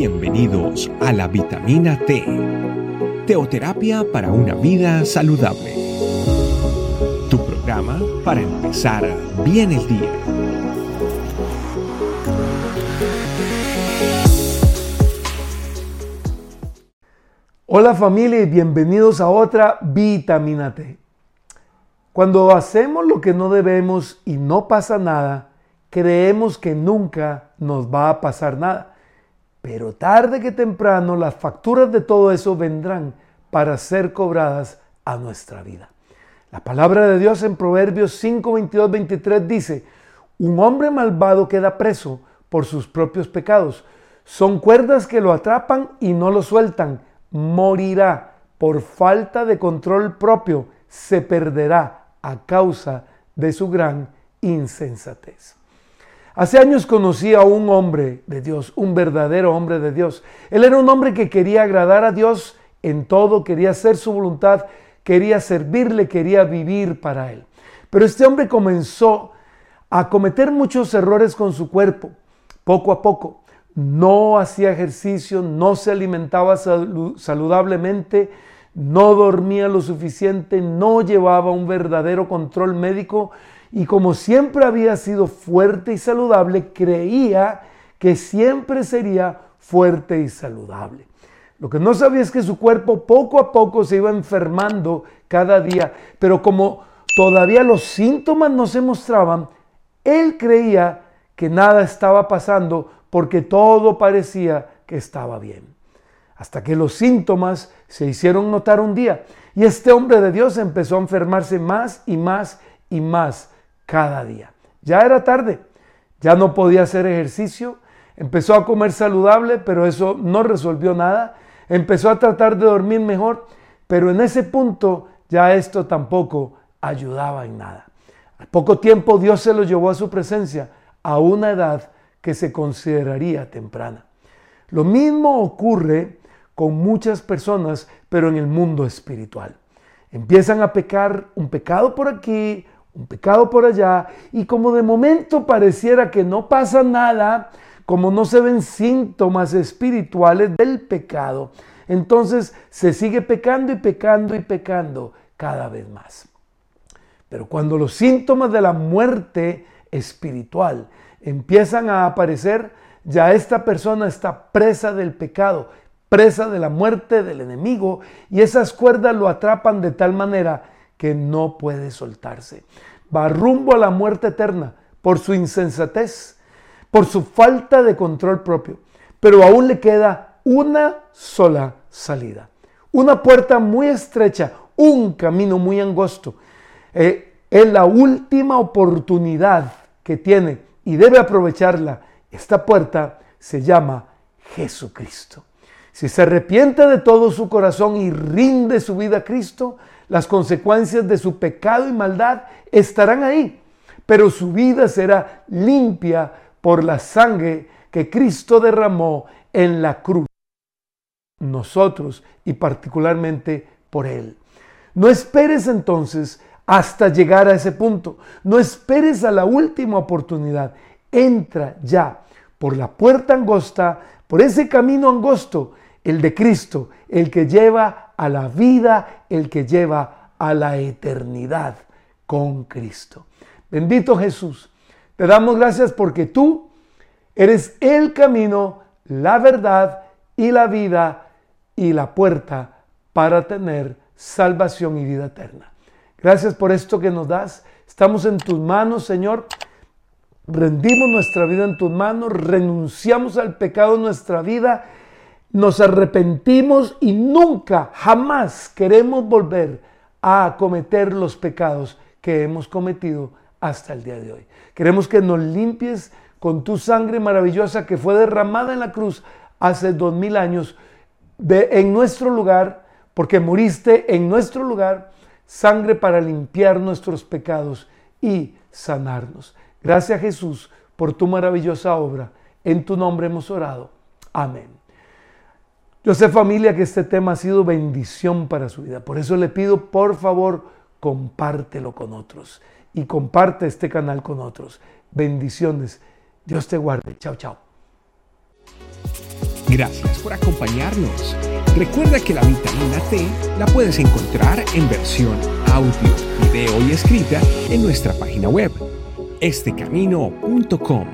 Bienvenidos a la vitamina T, teoterapia para una vida saludable. Tu programa para empezar bien el día. Hola familia y bienvenidos a otra vitamina T. Cuando hacemos lo que no debemos y no pasa nada, creemos que nunca nos va a pasar nada. Pero tarde que temprano las facturas de todo eso vendrán para ser cobradas a nuestra vida. La palabra de Dios en Proverbios 5, 22, 23 dice, un hombre malvado queda preso por sus propios pecados. Son cuerdas que lo atrapan y no lo sueltan. Morirá por falta de control propio. Se perderá a causa de su gran insensatez. Hace años conocí a un hombre de Dios, un verdadero hombre de Dios. Él era un hombre que quería agradar a Dios en todo, quería hacer su voluntad, quería servirle, quería vivir para Él. Pero este hombre comenzó a cometer muchos errores con su cuerpo, poco a poco. No hacía ejercicio, no se alimentaba saludablemente, no dormía lo suficiente, no llevaba un verdadero control médico y como siempre había sido fuerte y saludable, creía que siempre sería fuerte y saludable. Lo que no sabía es que su cuerpo poco a poco se iba enfermando cada día, pero como todavía los síntomas no se mostraban, él creía que nada estaba pasando porque todo parecía que estaba bien. Hasta que los síntomas se hicieron notar un día y este hombre de Dios empezó a enfermarse más y más y más cada día. Ya era tarde, ya no podía hacer ejercicio, empezó a comer saludable, pero eso no resolvió nada, empezó a tratar de dormir mejor, pero en ese punto ya esto tampoco ayudaba en nada. Al poco tiempo Dios se lo llevó a su presencia a una edad que se consideraría temprana. Lo mismo ocurre con muchas personas, pero en el mundo espiritual. Empiezan a pecar un pecado por aquí, un pecado por allá, y como de momento pareciera que no pasa nada, como no se ven síntomas espirituales del pecado, entonces se sigue pecando y pecando y pecando cada vez más. Pero cuando los síntomas de la muerte espiritual empiezan a aparecer, ya esta persona está presa del pecado, presa de la muerte del enemigo, y esas cuerdas lo atrapan de tal manera que no puede soltarse. Va rumbo a la muerte eterna por su insensatez, por su falta de control propio. Pero aún le queda una sola salida. Una puerta muy estrecha, un camino muy angosto. Eh, es la última oportunidad que tiene y debe aprovecharla. Esta puerta se llama Jesucristo. Si se arrepiente de todo su corazón y rinde su vida a Cristo, las consecuencias de su pecado y maldad estarán ahí, pero su vida será limpia por la sangre que Cristo derramó en la cruz. Nosotros y particularmente por Él. No esperes entonces hasta llegar a ese punto. No esperes a la última oportunidad. Entra ya por la puerta angosta, por ese camino angosto, el de Cristo, el que lleva a la vida, el que lleva a la eternidad con Cristo. Bendito Jesús, te damos gracias porque tú eres el camino, la verdad y la vida y la puerta para tener salvación y vida eterna. Gracias por esto que nos das. Estamos en tus manos, Señor. Rendimos nuestra vida en tus manos, renunciamos al pecado en nuestra vida nos arrepentimos y nunca, jamás queremos volver a cometer los pecados que hemos cometido hasta el día de hoy. Queremos que nos limpies con tu sangre maravillosa que fue derramada en la cruz hace dos mil años de, en nuestro lugar, porque moriste en nuestro lugar, sangre para limpiar nuestros pecados y sanarnos. Gracias Jesús por tu maravillosa obra. En tu nombre hemos orado. Amén. Yo sé familia que este tema ha sido bendición para su vida. Por eso le pido, por favor, compártelo con otros y comparte este canal con otros. Bendiciones. Dios te guarde. Chao, chao. Gracias por acompañarnos. Recuerda que la vitamina T la puedes encontrar en versión audio, video y escrita en nuestra página web, estecamino.com.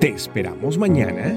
Te esperamos mañana